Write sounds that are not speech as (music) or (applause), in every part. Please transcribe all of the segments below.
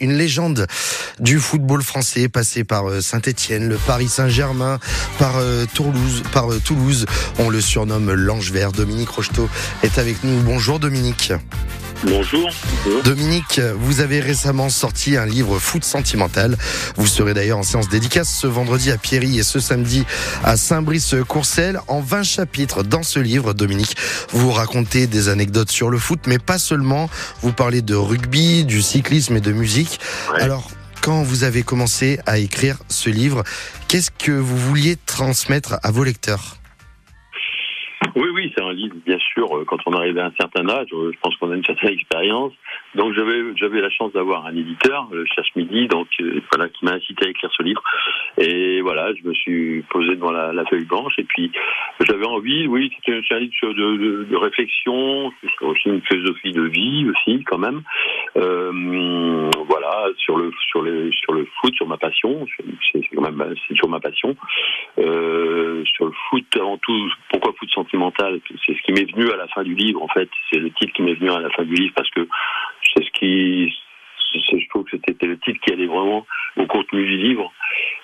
une légende du football français, passé par euh, Saint-Étienne, le Paris Saint-Germain, par euh, Toulouse, par euh, Toulouse. On le surnomme l'Ange Vert. Dominique Rocheteau est avec nous. Bonjour Dominique. Bonjour. Dominique, vous avez récemment sorti un livre foot sentimental. Vous serez d'ailleurs en séance dédicace ce vendredi à Pierry et ce samedi à Saint-Brice-Courcelles. En 20 chapitres dans ce livre, Dominique, vous racontez des anecdotes sur le foot, mais pas seulement. Vous parlez de rugby, du cyclisme et de musique. Ouais. Alors, quand vous avez commencé à écrire ce livre, qu'est-ce que vous vouliez transmettre à vos lecteurs? Oui, oui, c'est un livre, euh, quand on arrive à un certain âge, euh, je pense qu'on a une certaine expérience. Donc j'avais la chance d'avoir un éditeur, le Cherche Midi, donc euh, voilà, qui m'a incité à écrire ce livre. Et voilà, je me suis posé devant la, feuille blanche et puis j'avais envie, oui, c'était un livre de, de, de réflexion, aussi une philosophie de vie aussi quand même. Euh, voilà, sur le sur le sur le foot, sur ma passion, c'est quand même c'est sur ma passion. Euh, sur le foot avant tout, pourquoi foot sentimental? C'est ce qui m'est venu à la fin du livre en fait. C'est le titre qui m'est venu à la fin du livre parce que c'est ce qui je trouve que c'était le titre qui allait vraiment au contenu du livre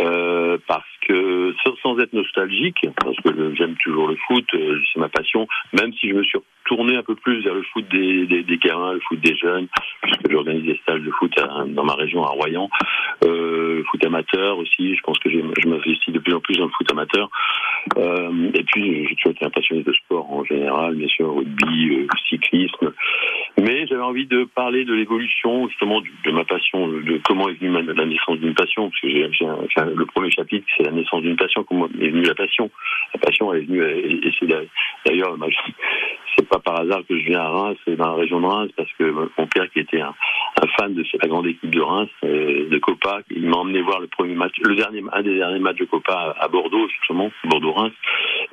euh, parce que sans, être nostalgique parce que j'aime toujours le foot euh, c'est ma passion même si je me suis tourné un peu plus vers le foot des, des, des gamins le foot des jeunes puisque j'organise des stages de foot à- dans ma région à Royan. Euh, foot amateur aussi je pense que je m'investis de plus en plus dans le foot amateur. Euh, et puis j'ai toujours été un passionné de sport en général bien sûr rugby euh, cyclisme j'avais envie de parler de l'évolution justement de, ma passion, de comment est venue la naissance d'une passion, parce que le premier chapitre c'est la naissance d'une passion, comment est venue la passion. La passion est venue, et, et c'est d'a- d'ailleurs, c'est pas par hasard que je viens à Reims, c'est dans la région de Reims, parce que mon père qui était un, fan de la grande équipe de Reims, euh, de Copa, il m'a emmené voir le premier match, le dernier, un des derniers matchs de Copa à, Bordeaux justement, Bordeaux-Reims,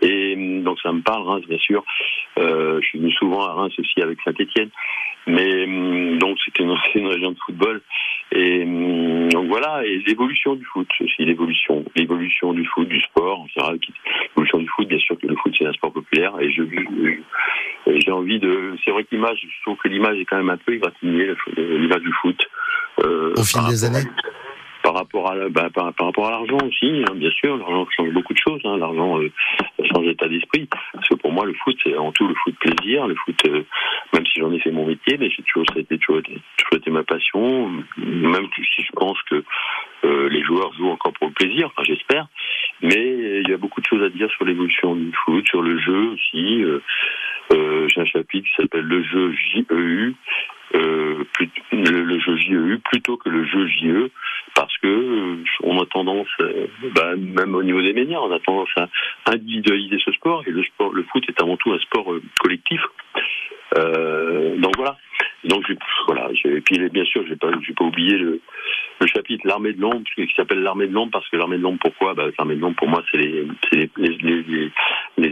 et donc ça me parle Reims bien sûr. Euh, je suis venu souvent à Reims aussi avec Saint-Étienne. Mais hum, donc c'était une, une région (laughs) de football. Et hum, donc voilà. Et l'évolution du foot aussi l'évolution. L'évolution du foot du sport en général l'évolution du foot bien sûr que le foot c'est un sport populaire. Et je j'ai envie de c'est vrai que l'image je trouve que l'image est quand même un peu égratignée l'image du foot euh, Au fil des à- années par rapport à bah, par, rapport à l'argent aussi, hein, bien sûr. L'argent change beaucoup de choses. Hein, l'argent euh, change d'état d'esprit. Parce que pour moi, le foot, c'est avant tout le foot plaisir. Le foot, euh, même si j'en ai fait mon métier, mais j'ai toujours, ça a été toujours, toujours été ma passion. Même si je pense que euh, les joueurs jouent encore pour le plaisir, enfin, j'espère. Mais il y a beaucoup de choses à dire sur l'évolution du foot, sur le jeu aussi. Euh, euh, j'ai un chapitre qui s'appelle le jeu JEU. Euh, le, le jeu JEU plutôt que le jeu JE parce que euh, on a tendance, euh, bah, même au niveau des médias, on a tendance à individualiser ce sport et le sport, le foot est avant tout un sport euh, collectif. Euh, donc voilà. Donc voilà. Et puis bien sûr, j'ai pas, pas oublié le, chapitre l'armée de l'ombre qui s'appelle l'armée de l'ombre parce que l'armée de l'ombre pourquoi? Bah, l'armée de l'ombre pour moi c'est les,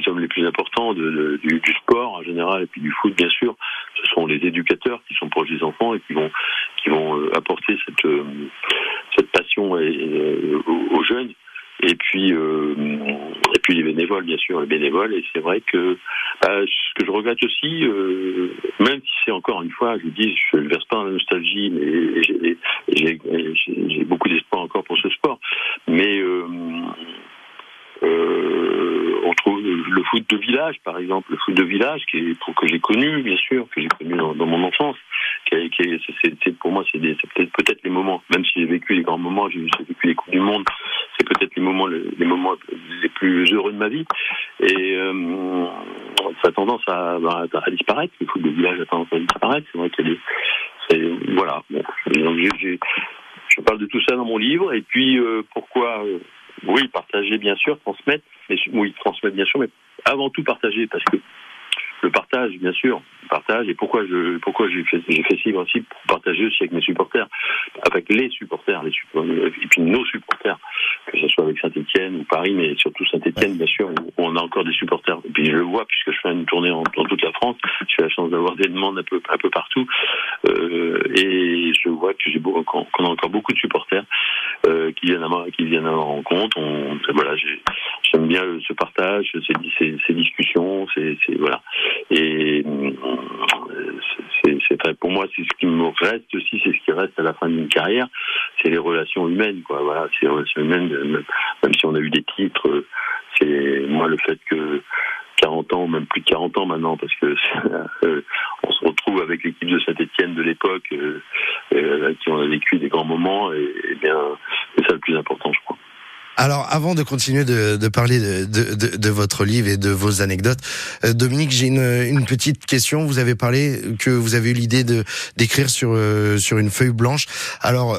hommes les plus importants du, du sport en général et puis du foot bien sûr. Ce sont les éducateurs qui sont proches des enfants et qui vont qui vont apporter cette euh, euh, aux, jeunes. Et puis, euh, et puis les bénévoles, bien sûr, les bénévoles. Et c'est vrai que bah, ce que je regrette aussi, même si c'est encore une fois, je vous dis, je ne verse pas dans la nostalgie, mais j'ai- beaucoup d'espoir encore pour ce sport. Mais on trouve le foot de village, par exemple, le foot de village, qui est, que j'ai connu, bien sûr, que j'ai connu dans mon enfance. Pour moi, c'est peut-être les moments, même si j'ai vécu les grands moments, j'ai vécu les coupes du monde, c'est peut-être les moments, les, moments les plus heureux de ma vie. Et euh, ça a tendance à, à disparaître. Le foot de village a tendance à disparaître. C'est vrai qu'il y a des, voilà. Donc, je parle de tout ça dans mon livre. Et puis, euh, pourquoi euh, Oui, partager, bien sûr, transmettre. Mais, oui, transmettre, bien sûr, mais avant tout partager, parce que le partage, bien sûr, partage. Et pourquoi je, pourquoi j'ai fait, j'ai fait aussi pour partager aussi avec mes supporters, avec les supporters, les supporters, et puis nos supporters, que ce soit avec Saint-Etienne ou Paris, mais surtout Saint-Etienne, bien sûr, où on a encore des supporters. Et puis je le vois puisque je fais une tournée dans toute la France. J'ai la chance d'avoir des demandes un peu, un peu partout, euh, et je vois que j'ai beau- qu'on qu'on a encore beaucoup de supporters euh, qui viennent à ma, qui viennent à ma rencontre. On, voilà, j'ai- j'aime bien ce partage, ces, ces, ces discussions, ces, ces- voilà. Et euh, c'est pour moi, c'est ce qui me reste aussi, c'est ce qui reste à la fin d'une carrière, c'est les relations humaines, quoi. Voilà, les relations humaines. Même, si on a eu des titres, c'est moi le fait que 40 ans, même plus de 40 ans maintenant, parce que euh, on se retrouve avec l'équipe de Saint-Etienne de l'époque, euh, qui on a vécu des grands moments, et, bien c'est ça le plus important, je. Alors, avant de continuer de, de parler de, de, de, votre livre et de vos anecdotes, euh, Dominique, j'ai une, une, petite question. Vous avez parlé que vous avez eu l'idée de d'écrire sur euh, sur une feuille blanche. Alors,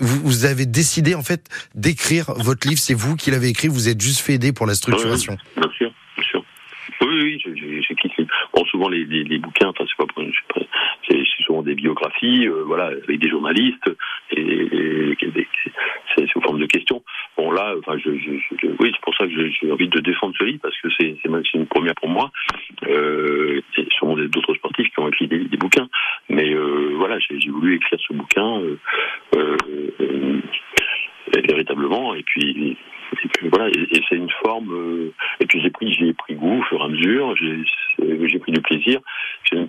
vous, avez décidé en fait d'écrire votre livre. C'est vous qui l'avez écrit. Vous êtes juste fait aider pour la structuration. bien sûr, bien sûr. Oui, oui, j'écris. Bon, souvent les, les, les, bouquins, enfin c'est pas, c'est souvent des biographies, euh, voilà, avec des journalistes c'est sous forme de questions. Bon là, enfin, oui, c'est pour ça que j'ai envie de défendre ce livre parce que c'est une première pour moi. Euh, c'est sûrement d'autres sportifs qui ont écrit des, bouquins, mais euh, voilà, j'ai voulu écrire ce bouquin euh, euh, véritablement et puis voilà, et, c'est une forme. Et puis j'ai pris, j'ai pris goût au fur et à mesure. J'ai pris du plaisir.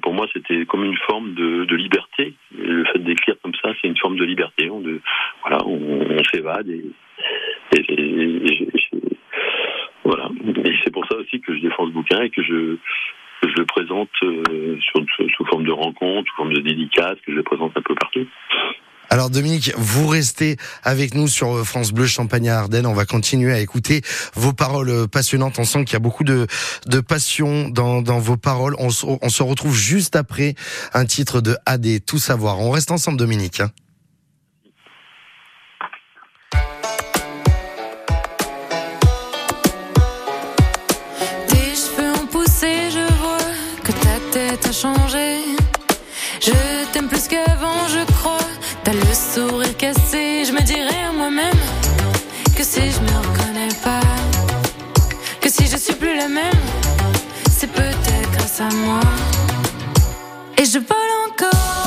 Pour moi, c'était comme une forme de, liberté. le fait d'écrire comme ça, c'est une forme de liberté. On, voilà, on, s'évade et, voilà. Et c'est pour ça aussi que je défends ce bouquin et que je je le présente euh, sur, sous forme de rencontre, sous forme de dédicace, que je le présente un peu partout. Alors Dominique, vous restez avec nous sur France Bleu Champagne à Ardennes. On va continuer à écouter vos paroles passionnantes. On sent qu'il y a beaucoup de, de passion dans, dans vos paroles. On, on, se retrouve juste après un titre de AD, Tout savoir. On reste ensemble Dominique. Hein. Sourire cassé, je me dirais à moi-même que si je me reconnais pas, que si je suis plus la même, c'est peut-être grâce à moi. Et je vole encore.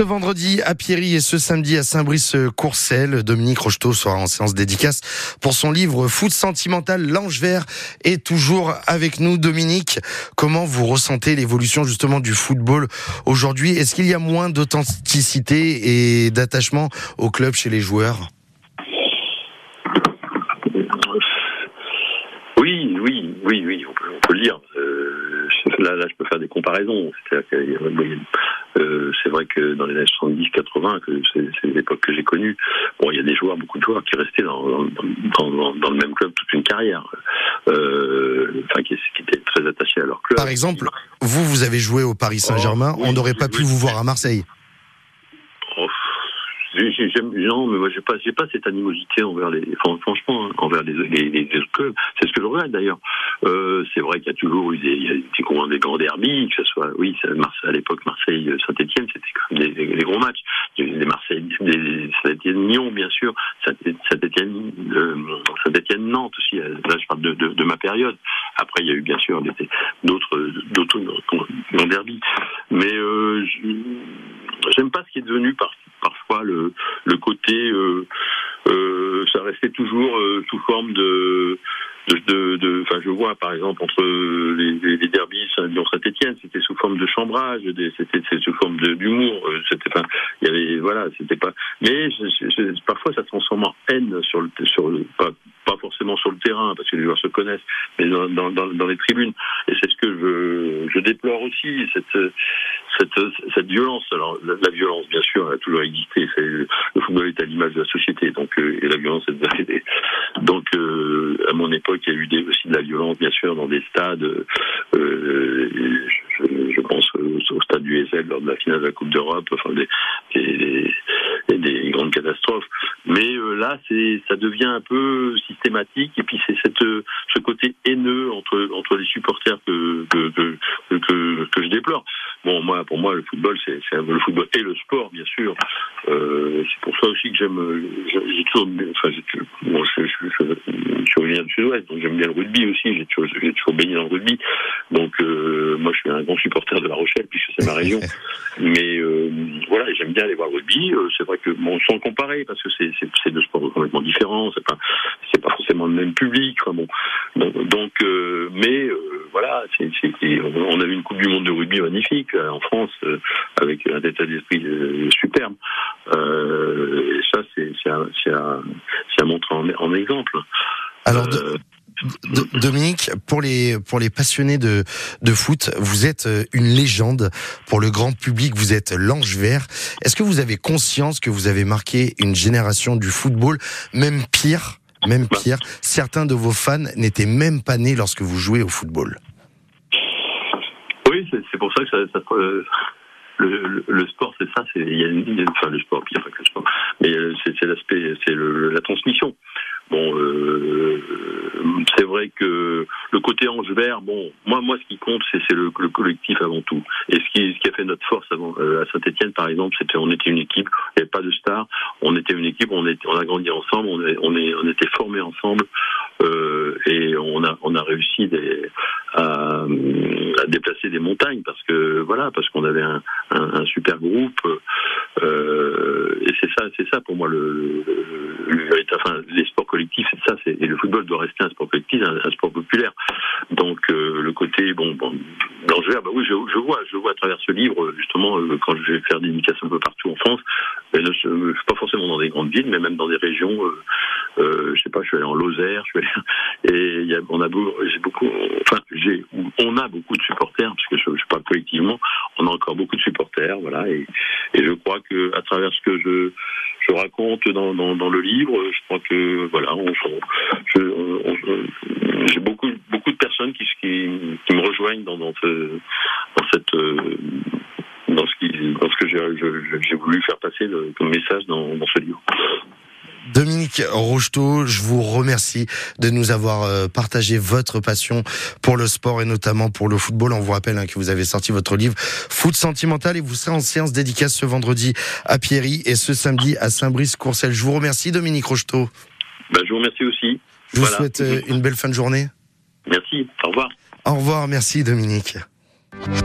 Ce vendredi à Pierry et ce samedi à Saint-Brice-Courcelles, Dominique Rocheteau sera en séance dédicace pour son livre Foot sentimental, l'ange vert est toujours avec nous. Dominique, comment vous ressentez l'évolution justement du football aujourd'hui? Est-ce qu'il y a moins d'authenticité et d'attachement au club chez les joueurs? Oui, oui, oui, oui, on peut, le dire. Euh, là, là, je peux faire des comparaisons. Euh, c'est vrai que dans les années 70-80, que c'est l'époque que j'ai connue, bon, il y a des joueurs, beaucoup de joueurs qui restaient dans, dans, dans, le même club toute une carrière, euh, enfin, qui, qui, étaient très attachés à leur club. Par exemple, vous, vous avez joué au Paris Saint-Germain, oh, on n'aurait pas pu vous voir à Marseille. Non, mais moi j'ai pas, pas cette animosité envers les, franchement, hein, envers les, les, les, clubs. C'est ce que je regrette d'ailleurs. Euh, c'est vrai qu'il y a toujours eu des, il des, grands derbies, que ce soit, oui, à l'époque Marseille-Saint-Etienne, c'était quand même des, gros matchs. Des Marseille, des Saint-Etienne-Nyon, bien sûr, Saint-Etienne, euh, Saint-Etienne-Nantes aussi. Là, je parle de, de, ma période. Après, il y a eu bien sûr d'autres, d'autres grands derbies. Mais euh, j'aime pas ce qui est devenu par, parfois le, le côté euh, euh, ça restait toujours euh, sous forme de de, enfin, je vois par exemple entre les, les, les derbys Lyon-Saint-Etienne, c'était sous forme de chambrage, c'était sous forme d'humour, c'était, il y avait, voilà, c'était pas. Mais parfois, ça se transforme en haine sur le, sur pas, pas forcément sur le terrain parce que les joueurs se connaissent, mais dans, dans, dans les tribunes. Et c'est ce que je, je déplore aussi cette, cette, violence. Alors la, violence, bien sûr, elle a toujours existé. Le football est à l'image de la société, donc euh, et la violence est Donc euh, à mon époque, il y a eu aussi de la violence, bien sûr, dans des stades. Euh, je, pense au stade du SL lors de la finale de la Coupe d'Europe, enfin des, des, grandes catastrophes. Mais euh, là, c'est ça devient un peu systématique et puis c'est cette ce côté haineux entre entre les supporters que que, que que, que je déplore. Bon, moi, pour moi, le football, c'est le football et le sport, bien sûr. Euh, c'est pour ça aussi que j'aime. J'ai toujours, enfin, bon, je, je, je, je, suis originaire du Sud-Ouest, donc j'aime bien le rugby aussi. J'ai toujours, toujours baigné dans le rugby. Donc, euh, moi, je suis un grand supporter de La Rochelle puisque c'est ma région. (laughs) Mais euh, voilà, j'aime bien aller voir le rugby. Euh, c'est vrai que bon, sans comparer, parce que c'est deux sports complètement différents. C'est pas, c'est pas forcément le même public. Enfin, bon, donc, euh, mais euh, voilà, on a eu une Coupe du Monde de rugby magnifique en France euh, avec un état d'esprit superbe. et ça, c'est à, montrer en, exemple. Alors, Dominique, pour les pour les passionnés de de foot, vous êtes une légende. Pour le grand public, vous êtes l'ange vert. Est-ce que vous avez conscience que vous avez marqué une génération du football, même pire, même bah. pire, certains de vos fans n'étaient même pas nés lorsque vous jouez au football. Oui, c'est pour ça que ça, ça le, le, sport, c'est ça. Il y a une, enfin le sport, il n'y a pas que le sport, mais euh, c'est l'aspect, c'est la transmission. Bon, euh, vrai que le côté ange vert, bon, moi, moi, ce qui compte, c'est le, le, collectif avant tout. Et ce qui, ce qui a fait notre force avant, euh, à Saint-Etienne, par exemple, c'était on était une équipe, il n'y avait pas de stars, on était une équipe, on, est, on a grandi ensemble, on, est, on, était formés ensemble, euh, et on a, on a réussi à, déplacer des montagnes parce que voilà, parce qu'on avait un, super groupe. Euh, c'est ça, c'est ça pour moi le, enfin, les sports collectifs, c'est ça. Et le football doit rester un sport collectif, un, sport populaire. Donc euh, le côté bon, bon dangereux, bah oui, je, vois, je vois à travers ce livre justement euh, quand je vais faire des indications un peu partout en France. Mais pas forcément dans des grandes villes, mais même dans des régions. Euh, je sais pas, je suis allé en Lozère, je suis allé, et y a, on a j'ai beaucoup, enfin j'ai, on a beaucoup de supporters, parce que je, je parle collectivement, on a encore beaucoup de supporters, voilà, et, et je crois que à travers ce que je je raconte dans, dans, dans, le livre. Je crois que voilà, j'ai beaucoup beaucoup de personnes qui, qui, qui me rejoignent dans, dans, ce, dans cette dans ce, qui, dans ce que j'ai voulu faire passer le, comme message dans, dans ce livre. Dominique Rocheteau, je vous remercie de nous avoir euh, partagé votre passion pour le sport et notamment pour le football. On vous rappelle hein, que vous avez sorti votre livre Foot sentimental et vous serez en séance dédicace ce vendredi à Pierry et ce samedi à Saint-Brice-Courcelles. Je vous remercie Dominique Rocheteau. Ben, je vous remercie aussi. Je vous souhaite euh, une belle fin de journée. Merci, au revoir. Au revoir, merci Dominique.